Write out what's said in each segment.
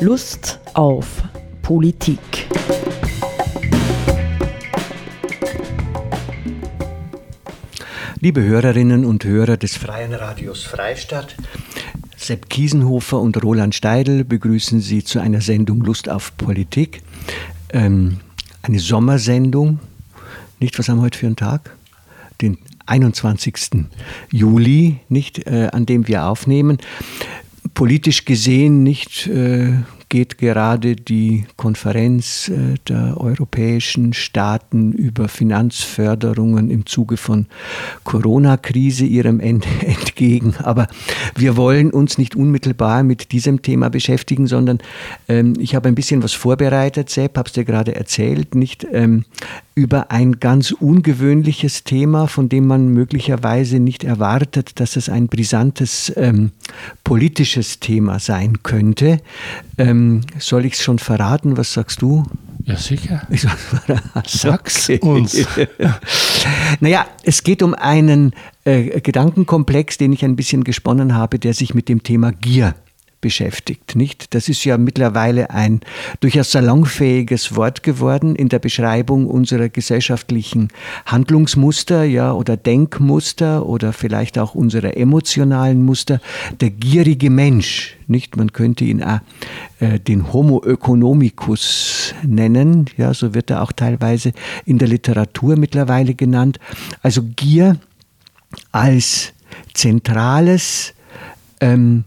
Lust auf Politik. Liebe Hörerinnen und Hörer des Freien Radios Freistadt, Sepp Kiesenhofer und Roland Steidl begrüßen Sie zu einer Sendung Lust auf Politik. Ähm, eine Sommersendung. Nicht, was haben wir heute für einen Tag? Den 21. Juli, nicht, äh, an dem wir aufnehmen. Politisch gesehen nicht äh, geht gerade die Konferenz äh, der europäischen Staaten über Finanzförderungen im Zuge von Corona-Krise ihrem Ende entgegen. Aber wir wollen uns nicht unmittelbar mit diesem Thema beschäftigen, sondern ähm, ich habe ein bisschen was vorbereitet, Sepp, habe es dir gerade erzählt, nicht ähm, über ein ganz ungewöhnliches Thema, von dem man möglicherweise nicht erwartet, dass es ein brisantes ähm, politisches Thema sein könnte. Ähm, soll ich es schon verraten? Was sagst du? Ja, sicher. Ich Sag's okay. uns. naja, es geht um einen äh, Gedankenkomplex, den ich ein bisschen gesponnen habe, der sich mit dem Thema Gier beschäftigt. Nicht? Das ist ja mittlerweile ein durchaus salonfähiges Wort geworden in der Beschreibung unserer gesellschaftlichen Handlungsmuster ja, oder Denkmuster oder vielleicht auch unserer emotionalen Muster. Der gierige Mensch, nicht? Man könnte ihn auch, äh, den Homo economicus nennen, ja, so wird er auch teilweise in der Literatur mittlerweile genannt. Also Gier als zentrales ähm,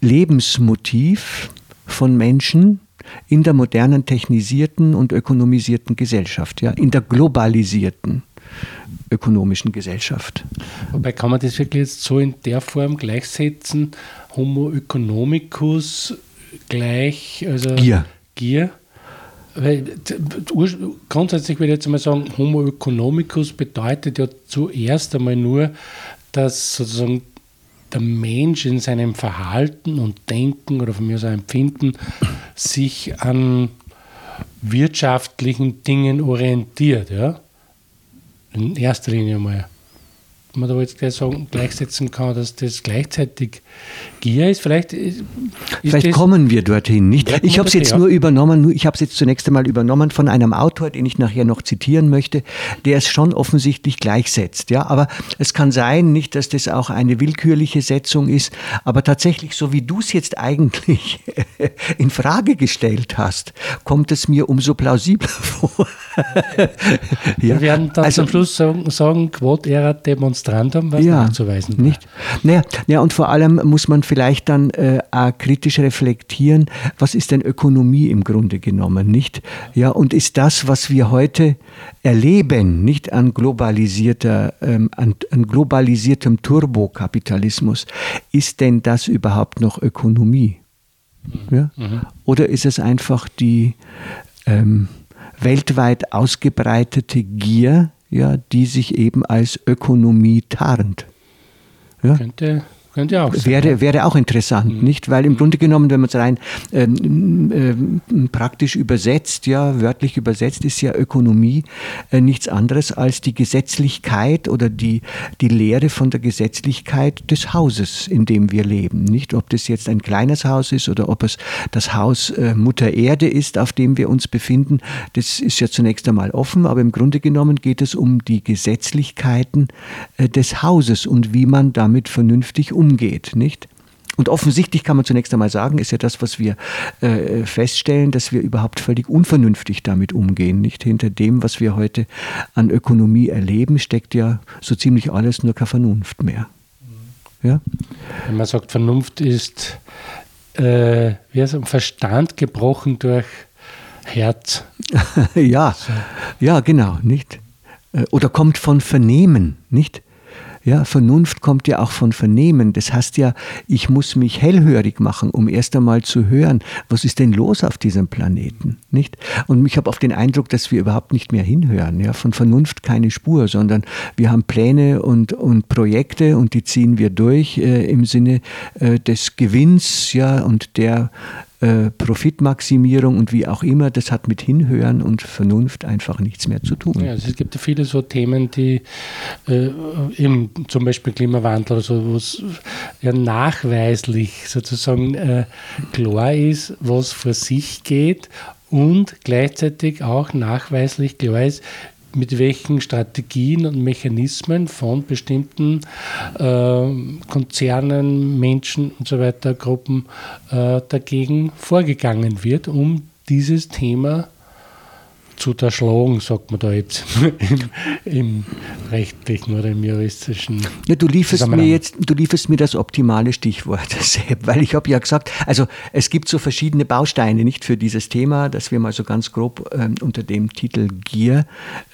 Lebensmotiv von Menschen in der modernen, technisierten und ökonomisierten Gesellschaft, ja, in der globalisierten ökonomischen Gesellschaft. Wobei kann man das wirklich jetzt so in der Form gleichsetzen, Homo economicus gleich, also Gier. Gier? Weil, grundsätzlich würde ich jetzt mal sagen, Homo economicus bedeutet ja zuerst einmal nur, dass sozusagen der Mensch in seinem Verhalten und Denken oder von mir aus Empfinden sich an wirtschaftlichen Dingen orientiert. Ja? In erster Linie mal man da jetzt gleich sagen, gleichsetzen kann, dass das gleichzeitig Gier ist. Vielleicht, ist Vielleicht kommen wir dorthin, nicht? Ich habe es jetzt ja. nur übernommen, ich habe es jetzt zunächst einmal übernommen von einem Autor, den ich nachher noch zitieren möchte, der es schon offensichtlich gleichsetzt. Ja? Aber es kann sein, nicht, dass das auch eine willkürliche Setzung ist, aber tatsächlich, so wie du es jetzt eigentlich in Frage gestellt hast, kommt es mir umso plausibler vor. ja. Wir werden dann also, zum Schluss sagen, sagen Quod erat demonstrandum Demonstrandum was ja, nachzuweisen war. Nicht? Naja, naja, und vor allem muss man vielleicht dann äh, auch kritisch reflektieren, was ist denn Ökonomie im Grunde genommen, nicht? Ja, und ist das, was wir heute erleben, nicht an globalisierter, ähm, an, an globalisiertem Turbokapitalismus, ist denn das überhaupt noch Ökonomie? Mhm. Ja? Mhm. Oder ist es einfach die ähm, weltweit ausgebreitete Gier, ja, die sich eben als Ökonomie tarnt. Ja? Könnte könnte auch sein. Wäre, wäre auch interessant, mhm. nicht? Weil im Grunde genommen, wenn man es rein ähm, äh, praktisch übersetzt, ja, wörtlich übersetzt, ist ja Ökonomie äh, nichts anderes als die Gesetzlichkeit oder die, die Lehre von der Gesetzlichkeit des Hauses, in dem wir leben. Nicht, ob das jetzt ein kleines Haus ist oder ob es das Haus äh, Mutter Erde ist, auf dem wir uns befinden, das ist ja zunächst einmal offen, aber im Grunde genommen geht es um die Gesetzlichkeiten äh, des Hauses und wie man damit vernünftig umgeht, nicht? Und offensichtlich kann man zunächst einmal sagen, ist ja das, was wir äh, feststellen, dass wir überhaupt völlig unvernünftig damit umgehen. Nicht hinter dem, was wir heute an Ökonomie erleben, steckt ja so ziemlich alles nur keine Vernunft mehr. Ja? Wenn man sagt, Vernunft ist äh, wie heißt Verstand gebrochen durch Herz. ja, so. ja, genau, nicht? Äh, oder kommt von Vernehmen, nicht? Ja, Vernunft kommt ja auch von Vernehmen. Das heißt ja, ich muss mich hellhörig machen, um erst einmal zu hören, was ist denn los auf diesem Planeten, nicht? Und ich habe oft den Eindruck, dass wir überhaupt nicht mehr hinhören. Ja, von Vernunft keine Spur, sondern wir haben Pläne und, und Projekte und die ziehen wir durch äh, im Sinne äh, des Gewinns, ja, und der äh, Profitmaximierung und wie auch immer, das hat mit Hinhören und Vernunft einfach nichts mehr zu tun. Ja, also es gibt viele so Themen, die äh, eben zum Beispiel Klimawandel oder so, wo es ja nachweislich sozusagen äh, klar ist, was vor sich geht und gleichzeitig auch nachweislich klar ist, mit welchen Strategien und Mechanismen von bestimmten äh, Konzernen, Menschen und so weiter, Gruppen äh, dagegen vorgegangen wird, um dieses Thema zu zu zerschlagen, sagt man da jetzt im, im rechtlichen oder im juristischen. Ja, du lieferst mir jetzt, du lieferst mir das optimale Stichwort, Sepp, weil ich habe ja gesagt, also es gibt so verschiedene Bausteine nicht für dieses Thema, das wir mal so ganz grob äh, unter dem Titel Gier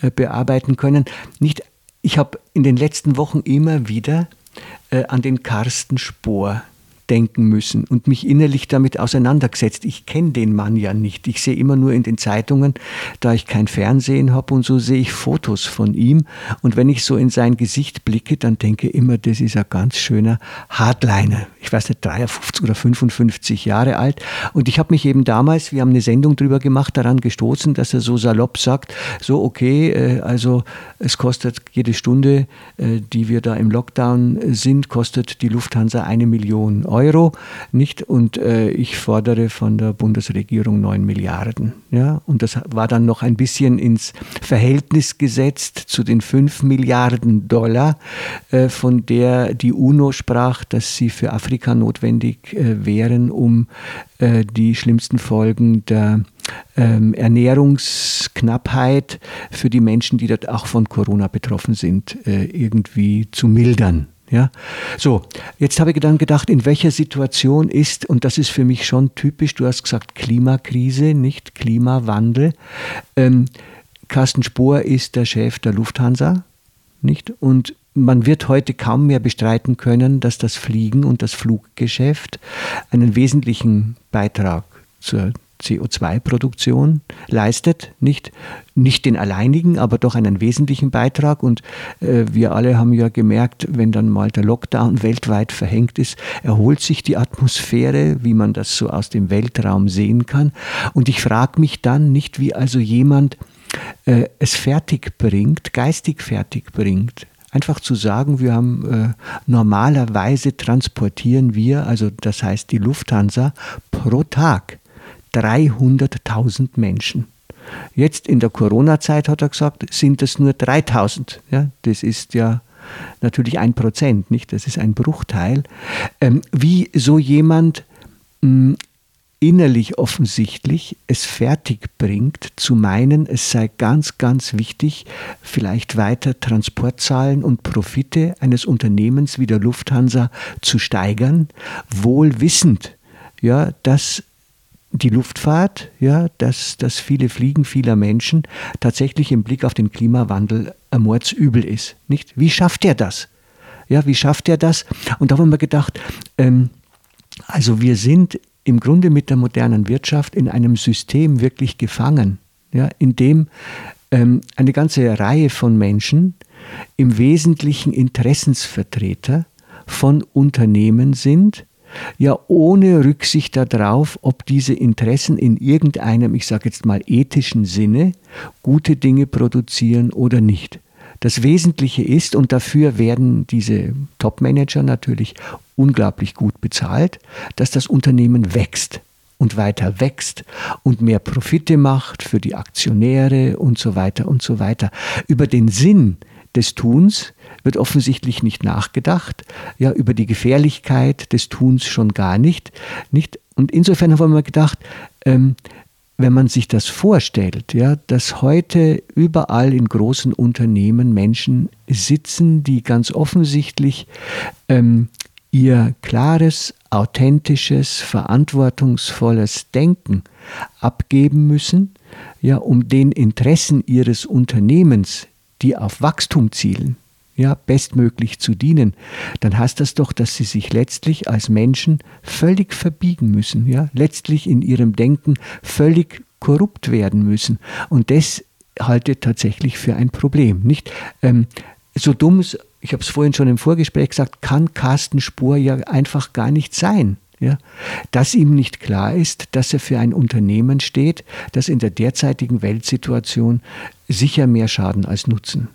äh, bearbeiten können. Nicht, ich habe in den letzten Wochen immer wieder äh, an den Carsten Spohr denken müssen und mich innerlich damit auseinandergesetzt. Ich kenne den Mann ja nicht. Ich sehe immer nur in den Zeitungen, da ich kein Fernsehen habe und so sehe ich Fotos von ihm. Und wenn ich so in sein Gesicht blicke, dann denke ich immer, das ist ein ganz schöner Hardliner. Ich weiß nicht, 53 oder 55 Jahre alt. Und ich habe mich eben damals, wir haben eine Sendung drüber gemacht, daran gestoßen, dass er so salopp sagt, so okay, äh, also es kostet jede Stunde, äh, die wir da im Lockdown sind, kostet die Lufthansa eine Million Euro. Euro, nicht? Und äh, ich fordere von der Bundesregierung 9 Milliarden. Ja? Und das war dann noch ein bisschen ins Verhältnis gesetzt zu den 5 Milliarden Dollar, äh, von der die UNO sprach, dass sie für Afrika notwendig äh, wären, um äh, die schlimmsten Folgen der ähm, Ernährungsknappheit für die Menschen, die dort auch von Corona betroffen sind, äh, irgendwie zu mildern. Ja, so, jetzt habe ich dann gedacht, in welcher Situation ist, und das ist für mich schon typisch, du hast gesagt Klimakrise, nicht Klimawandel. Ähm, Carsten Spohr ist der Chef der Lufthansa, nicht? Und man wird heute kaum mehr bestreiten können, dass das Fliegen und das Fluggeschäft einen wesentlichen Beitrag zur CO2-Produktion leistet. Nicht, nicht den alleinigen, aber doch einen wesentlichen Beitrag. Und äh, wir alle haben ja gemerkt, wenn dann mal der Lockdown weltweit verhängt ist, erholt sich die Atmosphäre, wie man das so aus dem Weltraum sehen kann. Und ich frage mich dann nicht, wie also jemand äh, es fertig bringt, geistig fertig bringt, einfach zu sagen, wir haben äh, normalerweise transportieren wir, also das heißt die Lufthansa, pro Tag 300.000 Menschen. Jetzt in der Corona-Zeit, hat er gesagt, sind es nur 3000. Ja, das ist ja natürlich ein Prozent, nicht? Das ist ein Bruchteil. Ähm, wie so jemand mh, hm, innerlich offensichtlich es fertig bringt, zu meinen, es sei ganz, ganz wichtig, vielleicht weiter Transportzahlen und Profite eines Unternehmens wie der Lufthansa zu steigern, wohl wissend, ja, dass die Luftfahrt, ja, dass das viele Fliegen vieler Menschen tatsächlich im Blick auf den Klimawandel ein Mordsübel ist. Nicht? Wie schafft er das? Ja, wie schafft er das? Und da haben wir gedacht, ähm, also wir sind im Grunde mit der modernen Wirtschaft in einem System wirklich gefangen, ja, in dem ähm, eine ganze Reihe von Menschen im Wesentlichen Interessensvertreter von Unternehmen sind, ja ohne Rücksicht darauf, ob diese Interessen in irgendeinem, ich sage jetzt mal, ethischen Sinne gute Dinge produzieren oder nicht. Das Wesentliche ist, und dafür werden diese Top-Manager natürlich unglaublich gut bezahlt, dass das Unternehmen wächst und weiter wächst und mehr Profite macht für die Aktionäre und so weiter und so weiter. Über den Sinn des Tuns wird offensichtlich nicht nachgedacht, ja, über die Gefährlichkeit des Tuns schon gar nicht. nicht? Und insofern haben wir gedacht, ähm, wenn man sich das vorstellt, ja, dass heute überall in großen Unternehmen Menschen sitzen, die ganz offensichtlich ähm, ihr klares, authentisches, verantwortungsvolles Denken abgeben müssen, ja, um den Interessen ihres Unternehmens, die auf Wachstum zielen, ja, bestmöglich zu dienen, dann heißt das doch, dass sie sich letztlich als Menschen völlig verbiegen müssen, ja, letztlich in ihrem Denken völlig korrupt werden müssen. Und das halte ich tatsächlich für ein Problem. Nicht ähm, so dumm, ich habe es vorhin schon im Vorgespräch gesagt, kann Carsten Spur ja einfach gar nicht sein. Ja, dass ihm nicht klar ist, dass er für ein Unternehmen steht, das in der derzeitigen Weltsituation sicher mehr Schaden als Nutzen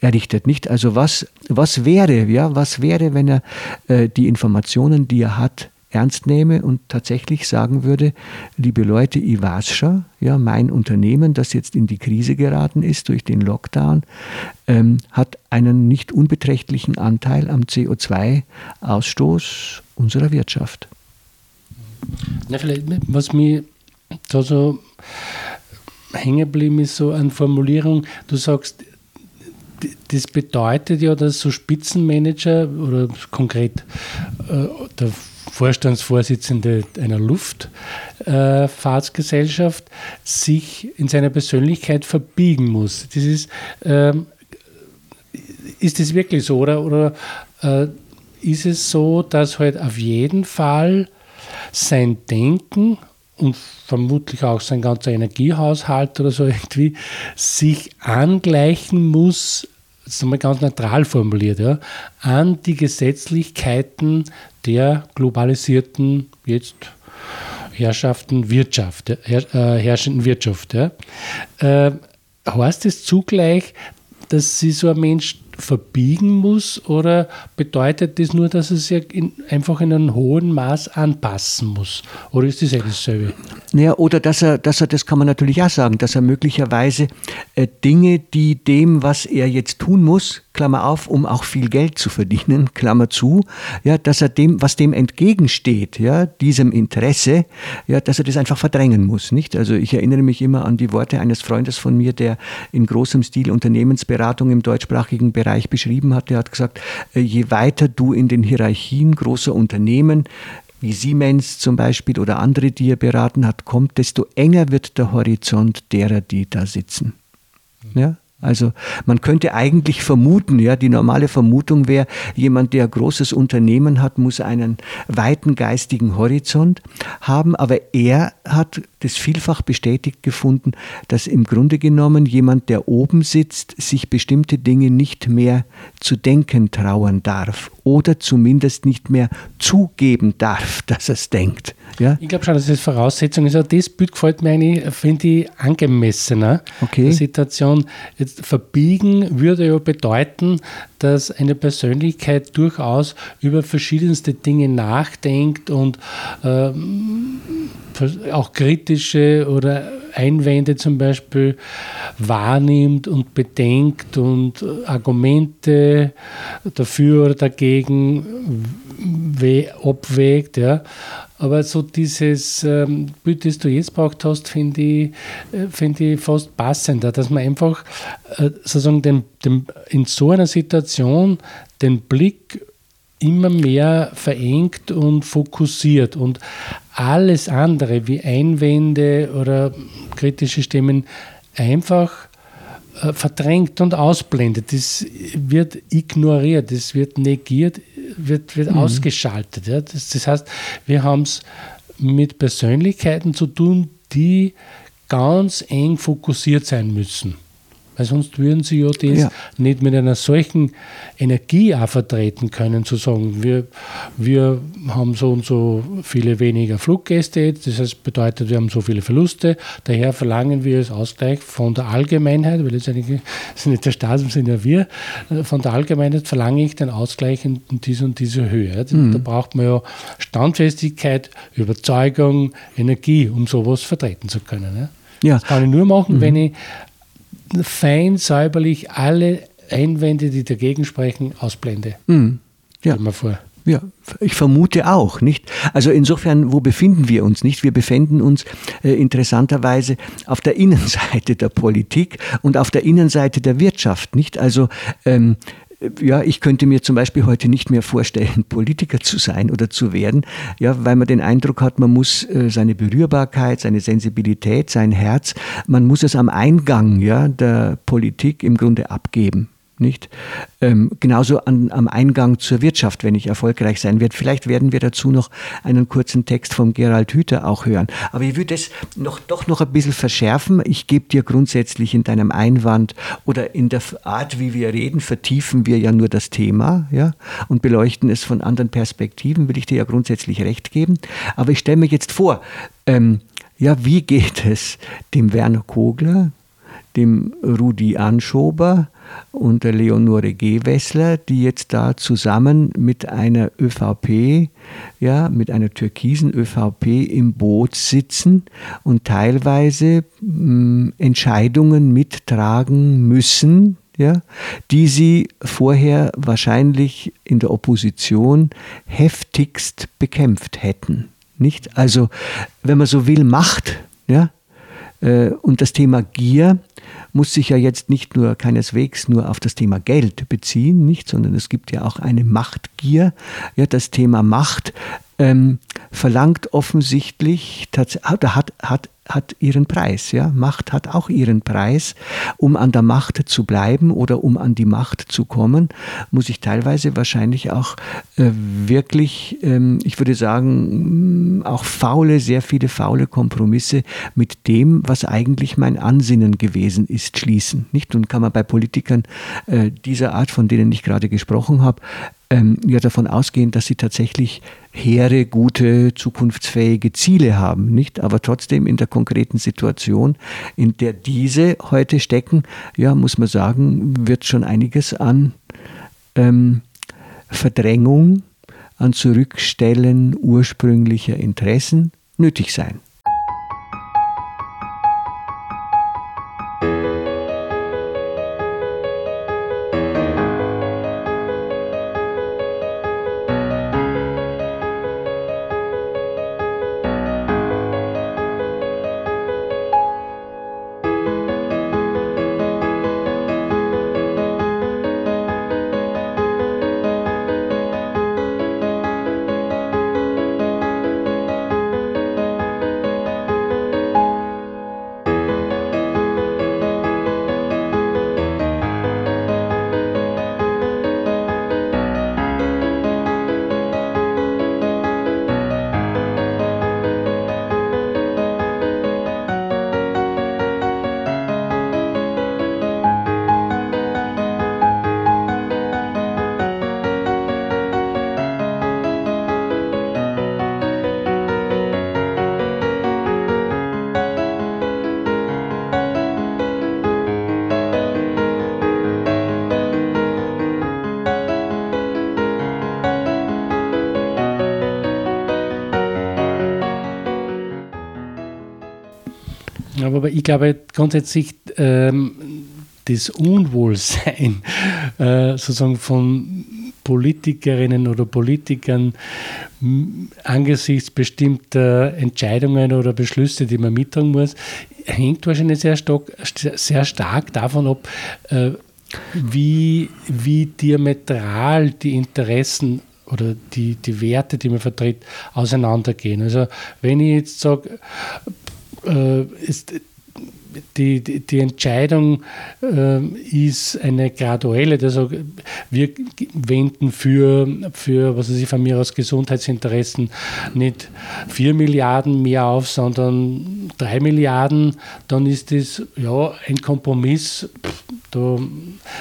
errichtet. Nicht also was, was wäre, ja, was wäre, wenn er äh, die Informationen, die er hat, ernst nehme und tatsächlich sagen würde, liebe Leute, ich schon, ja, mein Unternehmen, das jetzt in die Krise geraten ist durch den Lockdown, ähm, hat einen nicht unbeträchtlichen Anteil am CO2-Ausstoß unserer Wirtschaft. Na, vielleicht, was mir da so hängen geblieben ist, so an Formulierung, du sagst, das bedeutet ja, dass so Spitzenmanager oder konkret äh, der Vorstandsvorsitzende einer Luftfahrtsgesellschaft äh, sich in seiner Persönlichkeit verbiegen muss. Das ist, ähm, ist das wirklich so oder, oder äh, ist es so, dass halt auf jeden Fall sein Denken und vermutlich auch sein ganzer Energiehaushalt oder so irgendwie sich angleichen muss, das ist einmal ganz neutral formuliert, ja, an die Gesetzlichkeiten der globalisierten jetzt Herrschaften Wirtschaft, her, äh, herrschenden Wirtschaft. Ja. Äh, heißt es zugleich, dass sie so ein Mensch verbiegen muss oder bedeutet das nur, dass er sich in, einfach in einem hohen Maß anpassen muss? Oder ist das ja dasselbe? Naja, oder dass er, dass er, das kann man natürlich auch sagen, dass er möglicherweise äh, Dinge, die dem, was er jetzt tun muss, Klammer auf, um auch viel Geld zu verdienen, Klammer zu, ja, dass er dem, was dem entgegensteht, ja, diesem Interesse, ja, dass er das einfach verdrängen muss, nicht? Also ich erinnere mich immer an die Worte eines Freundes von mir, der in großem Stil Unternehmensberatung im deutschsprachigen Bereich beschrieben hat. Der hat gesagt, äh, je weiter du in den Hierarchien großer Unternehmen wie Siemens zum Beispiel oder andere, die er beraten hat, kommt, desto enger wird der Horizont derer, die da sitzen. Ja? Also man könnte eigentlich vermuten, ja, die normale Vermutung wäre, jemand, der großes Unternehmen hat, muss einen weiten geistigen Horizont haben, aber er hat das vielfach bestätigt gefunden, dass im Grunde genommen jemand, der oben sitzt, sich bestimmte Dinge nicht mehr zu denken trauen darf oder zumindest nicht mehr zugeben darf, dass er es denkt. Ja? Ich glaube schon, dass das Voraussetzung ist. Also das Bild gefällt mir eigentlich, finde ich, angemessener. Okay. Der Situation. Jetzt verbiegen würde ja bedeuten, dass eine Persönlichkeit durchaus über verschiedenste Dinge nachdenkt und ähm, auch kritische oder Einwände zum Beispiel wahrnimmt und bedenkt und Argumente dafür oder dagegen abwägt. Ja. Aber so dieses ähm, Bild, das du jetzt braucht hast, finde ich, äh, find ich fast passender, dass man einfach äh, sozusagen den, den, in so einer Situation den Blick immer mehr verengt und fokussiert und alles andere wie Einwände oder kritische Stimmen einfach äh, verdrängt und ausblendet. Das wird ignoriert, das wird negiert, wird, wird mhm. ausgeschaltet. Ja. Das, das heißt, wir haben es mit Persönlichkeiten zu tun, die ganz eng fokussiert sein müssen weil sonst würden sie ja das ja. nicht mit einer solchen Energie auch vertreten können, zu sagen, wir, wir haben so und so viele weniger Fluggäste jetzt, das heißt, bedeutet, wir haben so viele Verluste, daher verlangen wir als Ausgleich von der Allgemeinheit, weil das eigentlich ist nicht der Staat, sind ja wir, von der Allgemeinheit verlange ich den Ausgleich in, in diese und diese Höhe. Mhm. Da braucht man ja Standfestigkeit, Überzeugung, Energie, um sowas vertreten zu können. Ja. Das kann ich nur machen, mhm. wenn ich fein säuberlich alle Einwände, die dagegen sprechen, ausblende. Mhm. Ja. Mal vor. Ja, ich vermute auch, nicht? Also insofern, wo befinden wir uns, nicht? Wir befinden uns äh, interessanterweise auf der Innenseite der Politik und auf der Innenseite der Wirtschaft, nicht? Also ähm, ja, ich könnte mir zum Beispiel heute nicht mehr vorstellen, Politiker zu sein oder zu werden, ja, weil man den Eindruck hat, man muss äh, seine Berührbarkeit, seine Sensibilität, sein Herz, man muss es am Eingang ja, der Politik im Grunde abgeben. Nicht? Ähm, genauso an, am Eingang zur Wirtschaft, wenn ich erfolgreich sein werde. Vielleicht werden wir dazu noch einen kurzen Text von Gerald Hüther auch hören. Aber ich würde es noch, doch noch ein bisschen verschärfen. Ich gebe dir grundsätzlich in deinem Einwand oder in der Art, wie wir reden, vertiefen wir ja nur das Thema ja, und beleuchten es von anderen Perspektiven, will ich dir ja grundsätzlich recht geben. Aber ich stelle mir jetzt vor, ähm, ja, wie geht es dem Werner Kogler, dem Rudi Anschober und der Leonore Gewessler, die jetzt da zusammen mit einer ÖVP, ja, mit einer türkisen ÖVP im Boot sitzen und teilweise mh, Entscheidungen mittragen müssen, ja, die sie vorher wahrscheinlich in der Opposition heftigst bekämpft hätten. Nicht? Also, wenn man so will, Macht, ja, und das Thema Gier muss sich ja jetzt nicht nur keineswegs nur auf das Thema Geld beziehen, nicht, sondern es gibt ja auch eine Machtgier. Ja, das Thema Macht ähm, verlangt offensichtlich, hat, hat, hat hat ihren Preis. Ja? Macht hat auch ihren Preis. Um an der Macht zu bleiben oder um an die Macht zu kommen, muss ich teilweise wahrscheinlich auch äh, wirklich, ähm, ich würde sagen, auch faule, sehr viele faule Kompromisse mit dem, was eigentlich mein Ansinnen gewesen ist, schließen. Nicht? Und kann man bei Politikern äh, dieser Art, von denen ich gerade gesprochen habe, ähm, ja davon ausgehen, dass sie tatsächlich hehre, gute, zukunftsfähige Ziele haben, nicht? Aber trotzdem in der konkreten Situation, in der diese heute stecken, ja, muss man sagen, wird schon einiges an ähm, Verdrängung, an Zurückstellen ursprünglicher Interessen nötig sein. Aber ich glaube grundsätzlich, ähm, das Unwohlsein äh, sozusagen von Politikerinnen oder Politikern angesichts bestimmter Entscheidungen oder Beschlüsse, die man mittragen muss, hängt wahrscheinlich sehr stark, sehr stark davon ab, äh, wie, wie diametral die Interessen oder die, die Werte, die man vertritt, auseinandergehen. Also wenn ich jetzt sage, äh, ist die, die, die, Entscheidung äh, ist eine graduelle. Also wir wenden für, für was weiß ich, von mir aus Gesundheitsinteressen nicht 4 Milliarden mehr auf, sondern 3 Milliarden. Dann ist das ja ein Kompromiss. Da,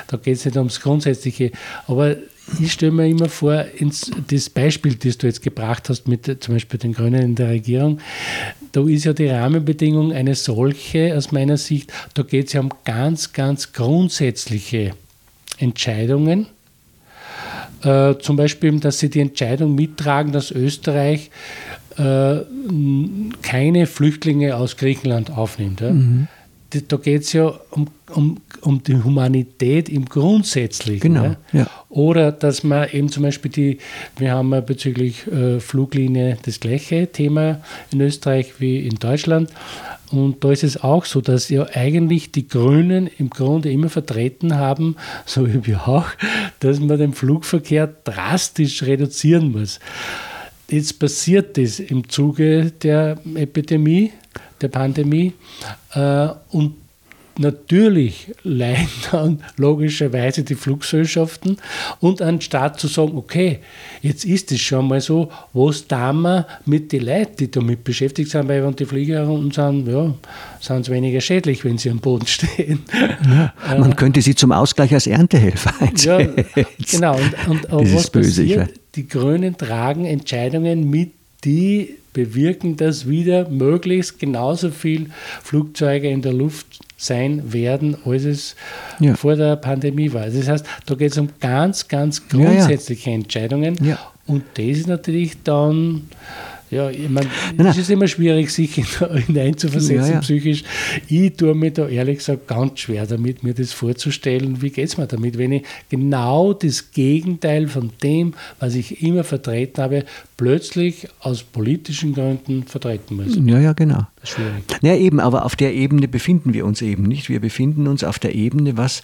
da geht es nicht ums Grundsätzliche. Aber ich stelle mir immer vor, ins, das Beispiel, das du jetzt gebracht hast, mit zum Beispiel den Grünen in der Regierung, da ist ja die Rahmenbedingung eine solche aus meiner Sicht, da geht es ja um ganz, ganz grundsätzliche Entscheidungen. Äh, zum Beispiel, dass sie die Entscheidung mittragen, dass Österreich äh, keine Flüchtlinge aus Griechenland aufnimmt. Ja? Mhm da geht es ja um, um, um die Humanität im Grundsätzlichen. Genau. Ja? Ja. Oder dass man eben zum Beispiel die, wir haben ja bezüglich äh, Fluglinie das gleiche Thema in Österreich wie in Deutschland. Und da ist es auch so, dass ja eigentlich die Grünen im Grunde immer vertreten haben, so wie wir auch, dass man den Flugverkehr drastisch reduzieren muss. Jetzt passiert das im Zuge der Epidemie, der Pandemie. Äh, und natürlich leiden dann logischerweise die Fluggesellschaften und anstatt zu sagen, okay, jetzt ist es schon mal so, was tun wir mit den Leuten, die damit beschäftigt sind, weil wenn die Flieger und sind, ja, sind es weniger schädlich, wenn sie am Boden stehen. Ja, man äh, könnte sie zum Ausgleich als Erntehelfer einsetzen. Ja, genau. Und, und was böse, passiert? Die Grünen tragen Entscheidungen mit, die bewirken, dass wieder möglichst genauso viel Flugzeuge in der Luft sein werden, als es ja. vor der Pandemie war. Das heißt, da geht es um ganz, ganz grundsätzliche ja, ja. Entscheidungen. Und das ist natürlich dann ja, ich meine, es ist immer schwierig, sich hineinzuversetzen ja, ja. psychisch. Ich tue mir da ehrlich gesagt ganz schwer damit, mir das vorzustellen. Wie geht es mir damit, wenn ich genau das Gegenteil von dem, was ich immer vertreten habe, plötzlich aus politischen Gründen vertreten muss? Ja, ja, genau. Schwierig. Ja, eben, aber auf der Ebene befinden wir uns eben nicht. Wir befinden uns auf der Ebene, was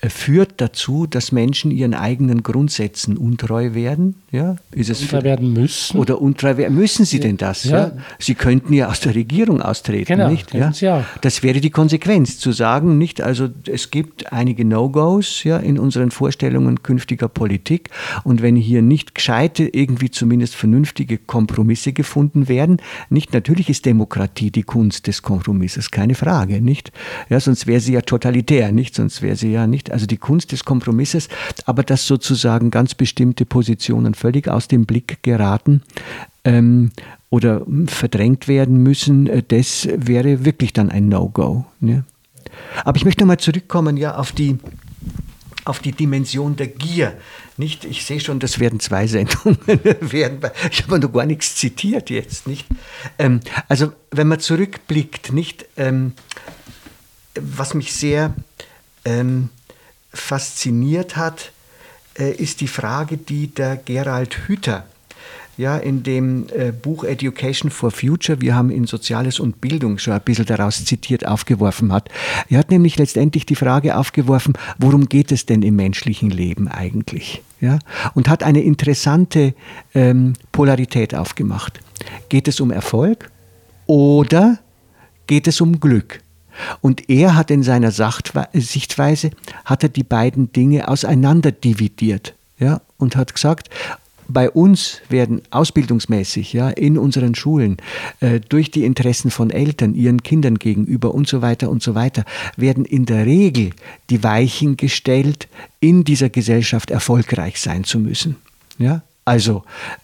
äh, führt dazu, dass Menschen ihren eigenen Grundsätzen untreu werden. Ja, ist es untreu werden müssen. Oder untreu werden müssen Sie denn das? Ja. ja. Sie könnten ja aus der Regierung austreten, genau, nicht? Ja? ja. Das wäre die Konsequenz, zu sagen, nicht, also es gibt einige No-Gos ja, in unseren Vorstellungen künftiger Politik und wenn hier nicht gescheite, irgendwie zumindest vernünftige Kompromisse gefunden werden, nicht, natürlich ist Demokratie die Kunst des Kompromisses, keine Frage, nicht? Ja, sonst wäre sie ja totalitär, nicht? Sonst wäre sie ja nicht, also die Kunst des Kompromisses, aber dass sozusagen ganz bestimmte Positionen völlig aus dem Blick geraten, ähm, oder verdrängt werden müssen, äh, das wäre wirklich dann ein No-Go. Ne? Aber ich möchte nochmal zurückkommen ja, auf, die, auf die Dimension der Gier. Nicht? Ich sehe schon, das werden zwei Sendungen werden. Ich habe noch gar nichts zitiert jetzt. Nicht? Ähm, also wenn man zurückblickt, nicht, ähm, was mich sehr ähm, fasziniert hat, äh, ist die Frage, die der Gerald Hüther ja, in dem äh, Buch Education for Future, wir haben in Soziales und Bildung schon ein bisschen daraus zitiert, aufgeworfen hat. Er hat nämlich letztendlich die Frage aufgeworfen, worum geht es denn im menschlichen Leben eigentlich? Ja, und hat eine interessante ähm, Polarität aufgemacht. Geht es um Erfolg oder geht es um Glück? Und er hat in seiner Sichtweise hat er die beiden Dinge auseinander dividiert. Ja, und hat gesagt, bei uns werden ausbildungsmäßig ja, in unseren Schulen äh, durch die Interessen von Eltern, ihren Kindern gegenüber und so weiter und so weiter, werden in der Regel die Weichen gestellt, in dieser Gesellschaft erfolgreich sein zu müssen. Ja? Also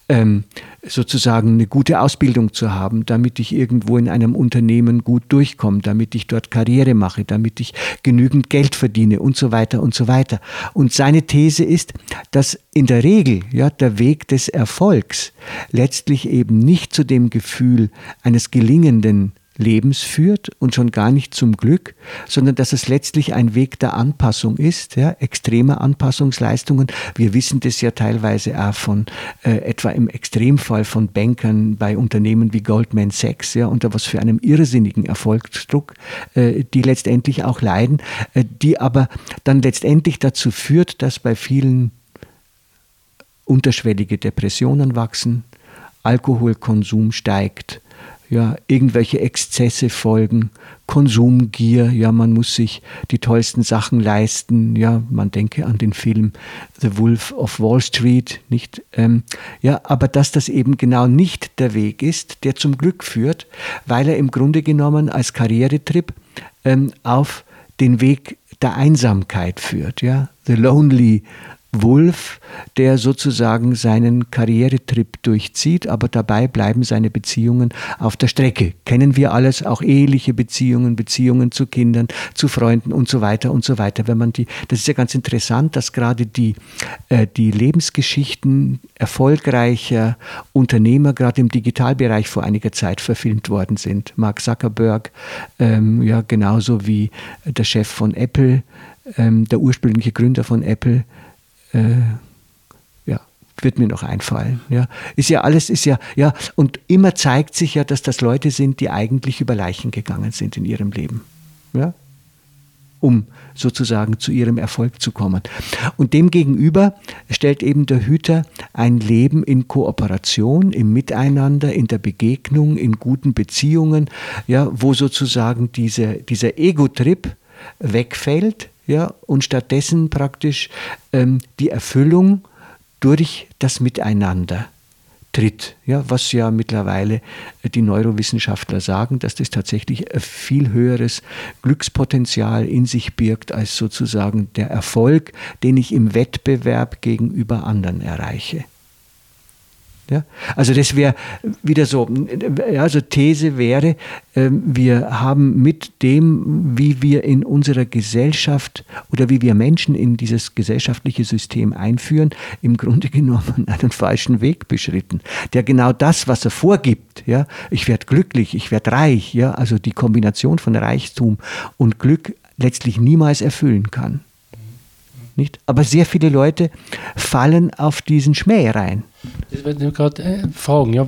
ähm, sozusagen eine gute Ausbildung zu haben, damit ich irgendwo in einem Unternehmen gut durchkomme, damit ich dort Karriere mache, damit ich genügend Geld verdiene und so weiter und so weiter. Und seine These ist, dass in der Regel ja, der Weg des Erfolgs letztlich eben nicht zu dem Gefühl eines gelingenden Lebens führt und schon gar nicht zum Glück, sondern dass es letztlich ein Weg der Anpassung ist, ja, extremer Anpassungsleistungen. Wir wissen das ja teilweise auch von äh, etwa im Extremfall von Bankern bei Unternehmen wie Goldman Sachs, ja, unter was für einem irrsinnigen Erfolgsdruck äh, die letztendlich auch leiden, äh, die aber dann letztendlich dazu führt, dass bei vielen unterschwellige Depressionen wachsen, Alkoholkonsum steigt, ja, irgendwelche Exzesse folgen, Konsumgier, ja, man muss sich die tollsten Sachen leisten, ja, man denke an den Film The Wolf of Wall Street, nicht, ähm, ja, aber dass das eben genau nicht der Weg ist, der zum Glück führt, weil er im Grunde genommen als Karrieretrip ähm, auf den Weg der Einsamkeit führt, ja, the lonely Wolf, der sozusagen seinen Karrieretrip durchzieht, aber dabei bleiben seine Beziehungen auf der Strecke. Kennen wir alles, auch eheliche Beziehungen, Beziehungen zu Kindern, zu Freunden und so weiter und so weiter. Wenn man die, das ist ja ganz interessant, dass gerade die, äh, die Lebensgeschichten erfolgreicher Unternehmer gerade im Digitalbereich vor einiger Zeit verfilmt worden sind. Mark Zuckerberg, ähm, ja genauso wie der Chef von Apple, ähm, der ursprüngliche Gründer von Apple ja, wird mir noch einfallen. Ja, ist ja alles, ist ja, ja, und immer zeigt sich ja, dass das Leute sind, die eigentlich über Leichen gegangen sind in ihrem Leben. Ja, um sozusagen zu ihrem Erfolg zu kommen. Und demgegenüber stellt eben der Hüter ein Leben in Kooperation, im Miteinander, in der Begegnung, in guten Beziehungen, ja, wo sozusagen diese, dieser Ego-Trip wegfällt ja, und stattdessen praktisch ähm, die Erfüllung durch das Miteinander tritt. Ja, was ja mittlerweile die Neurowissenschaftler sagen, dass das tatsächlich ein viel höheres Glückspotenzial in sich birgt als sozusagen der Erfolg, den ich im Wettbewerb gegenüber anderen erreiche. Ja? Also das wäre wieder so, also These wäre, ähm, wir haben mit dem, wie wir in unserer Gesellschaft oder wie wir Menschen in dieses gesellschaftliche System einführen, im Grunde genommen einen falschen Weg beschritten. Der genau das, was er vorgibt, ja, ich werde glücklich, ich werde reich, ja, also die Kombination von Reichtum und Glück letztlich niemals erfüllen kann. Nicht? Aber sehr viele Leute fallen auf diesen Schmäh rein. Das wollte ich gerade äh, fragen. Ja,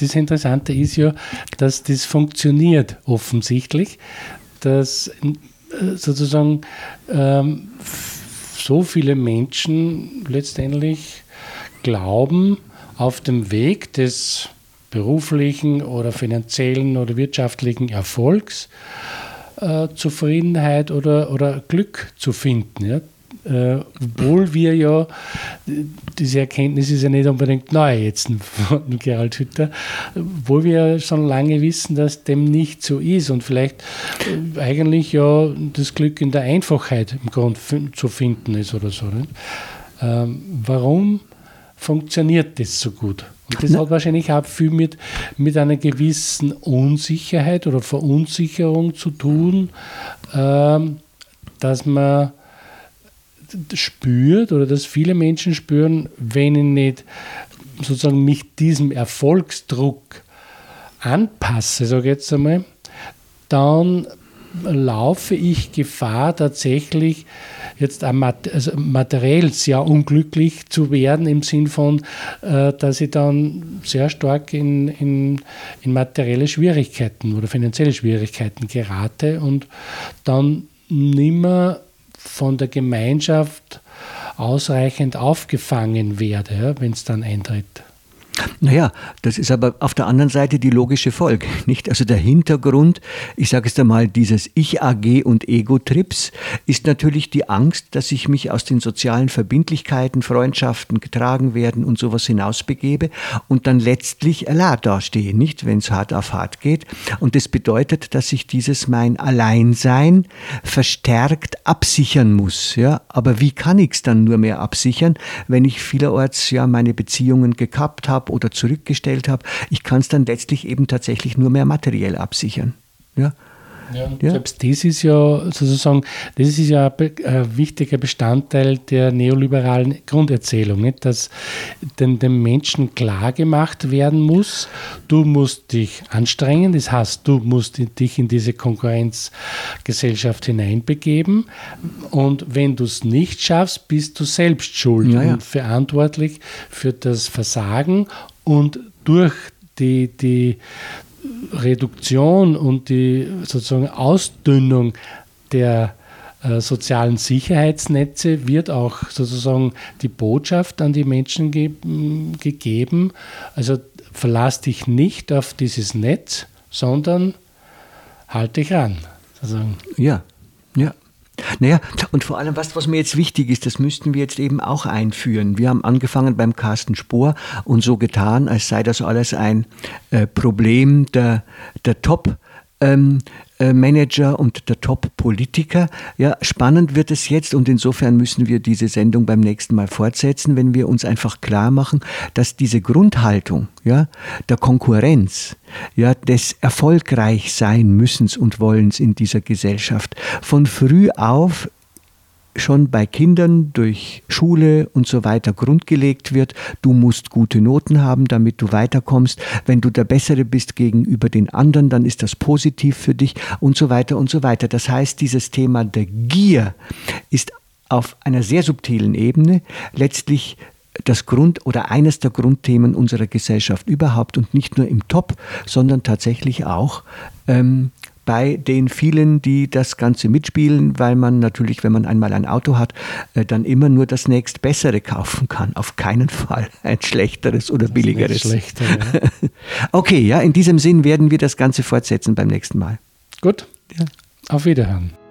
das Interessante ist ja, dass das funktioniert offensichtlich, dass äh, sozusagen ähm, so viele Menschen letztendlich glauben, auf dem Weg des beruflichen oder finanziellen oder wirtschaftlichen Erfolgs äh, Zufriedenheit oder, oder Glück zu finden. Ja? Äh, obwohl wir ja, diese Erkenntnis ist ja nicht unbedingt neu jetzt von Gerald Hütter, obwohl wir ja schon lange wissen, dass dem nicht so ist und vielleicht äh, eigentlich ja das Glück in der Einfachheit im Grund zu finden ist oder so. Ähm, warum funktioniert das so gut? Und das hat wahrscheinlich auch viel mit, mit einer gewissen Unsicherheit oder Verunsicherung zu tun, ähm, dass man spürt oder dass viele Menschen spüren, wenn ich nicht sozusagen mich diesem Erfolgsdruck anpasse, sage ich jetzt einmal, dann laufe ich Gefahr, tatsächlich jetzt also materiell sehr unglücklich zu werden, im Sinn von, äh, dass ich dann sehr stark in, in, in materielle Schwierigkeiten oder finanzielle Schwierigkeiten gerate und dann nimmer von der Gemeinschaft ausreichend aufgefangen werde, wenn es dann eintritt. Naja, das ist aber auf der anderen Seite die logische Folge, nicht? Also der Hintergrund, ich sage es einmal, dieses Ich-AG und Ego-Trips ist natürlich die Angst, dass ich mich aus den sozialen Verbindlichkeiten, Freundschaften getragen werden und sowas hinausbegebe und dann letztlich allein dastehe, nicht? Wenn es hart auf hart geht. Und das bedeutet, dass ich dieses mein Alleinsein verstärkt absichern muss, ja? Aber wie kann ich es dann nur mehr absichern, wenn ich vielerorts ja meine Beziehungen gekappt habe oder zurückgestellt habe. Ich kann es dann letztlich eben tatsächlich nur mehr materiell absichern. Ja? Ja, ja. Selbst das ist ja sozusagen, das ist ja ein wichtiger Bestandteil der neoliberalen Grunderzählung, nicht? dass den, dem Menschen klar gemacht werden muss, du musst dich anstrengen, das heißt, du musst dich in diese Konkurrenzgesellschaft hineinbegeben und wenn du es nicht schaffst, bist du selbst schuld ja, und verantwortlich für das Versagen und durch die, die, Reduktion und die sozusagen Ausdünnung der äh, sozialen Sicherheitsnetze wird auch sozusagen die Botschaft an die Menschen ge gegeben. Also verlass dich nicht auf dieses Netz, sondern halt dich ran. Sozusagen. Ja. Naja, und vor allem, was, was mir jetzt wichtig ist, das müssten wir jetzt eben auch einführen. Wir haben angefangen beim Carsten Spohr und so getan, als sei das alles ein äh, Problem der, der Top- ähm, äh, Manager und der Top-Politiker. Ja, spannend wird es jetzt und insofern müssen wir diese Sendung beim nächsten Mal fortsetzen, wenn wir uns einfach klar machen, dass diese Grundhaltung ja, der Konkurrenz, ja, des erfolgreich sein müssens und Wollens in dieser Gesellschaft von früh auf schon bei Kindern durch Schule und so weiter grundgelegt wird, du musst gute Noten haben, damit du weiterkommst. Wenn du der Bessere bist gegenüber den anderen, dann ist das positiv für dich und so weiter und so weiter. Das heißt, dieses Thema der Gier ist auf einer sehr subtilen Ebene letztlich das Grund oder eines der Grundthemen unserer Gesellschaft überhaupt und nicht nur im Top, sondern tatsächlich auch ähm, bei den vielen, die das Ganze mitspielen, weil man natürlich, wenn man einmal ein Auto hat, äh, dann immer nur das nächst bessere kaufen kann. Auf keinen Fall ein schlechteres oder das billigeres. Schlechter, ja. okay, ja, in diesem Sinn werden wir das Ganze fortsetzen beim nächsten Mal. Gut, ja. auf Wiederhören.